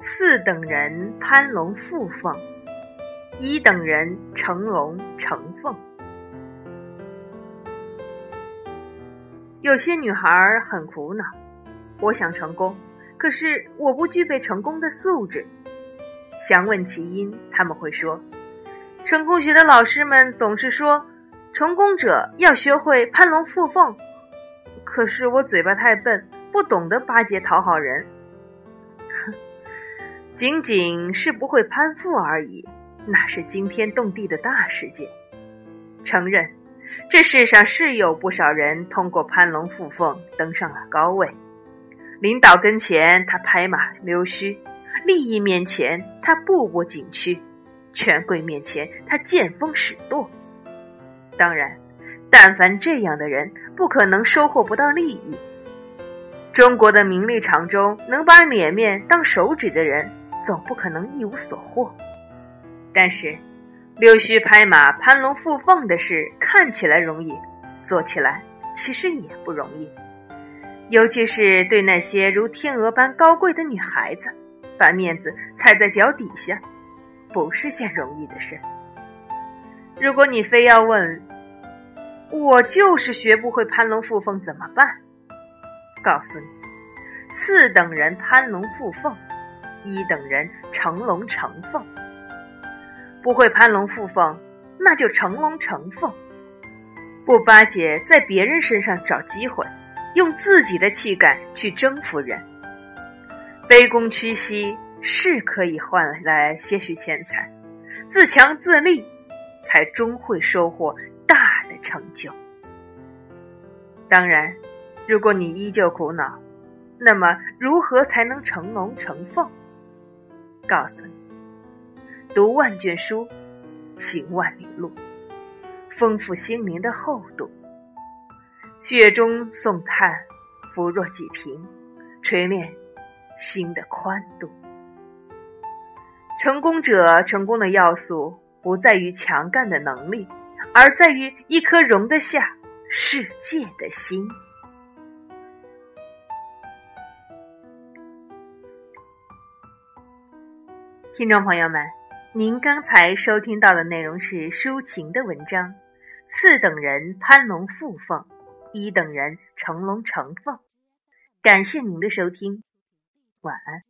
四等人攀龙附凤，一等人成龙成凤。有些女孩很苦恼，我想成功，可是我不具备成功的素质。想问其因，他们会说，成功学的老师们总是说，成功者要学会攀龙附凤。可是我嘴巴太笨，不懂得巴结讨好人。哼，仅仅是不会攀附而已，那是惊天动地的大事件。承认。这世上是有不少人通过攀龙附凤登上了高位，领导跟前他拍马溜须，利益面前他步步紧趋，权贵面前他见风使舵。当然，但凡这样的人，不可能收获不到利益。中国的名利场中，能把脸面当手指的人，总不可能一无所获。但是。溜须拍马、攀龙附凤的事看起来容易，做起来其实也不容易。尤其是对那些如天鹅般高贵的女孩子，把面子踩在脚底下，不是件容易的事。如果你非要问，我就是学不会攀龙附凤怎么办？告诉你，四等人攀龙附凤，一等人成龙成凤。不会攀龙附凤，那就成龙成凤；不巴结，在别人身上找机会，用自己的气概去征服人。卑躬屈膝是可以换来些许钱财，自强自立，才终会收获大的成就。当然，如果你依旧苦恼，那么如何才能成龙成凤？告诉你。读万卷书，行万里路，丰富心灵的厚度。雪中送炭，扶若几瓶，锤炼心的宽度。成功者成功的要素不在于强干的能力，而在于一颗容得下世界的心。听众朋友们。您刚才收听到的内容是抒情的文章，四等人攀龙附凤，一等人成龙成凤。感谢您的收听，晚安。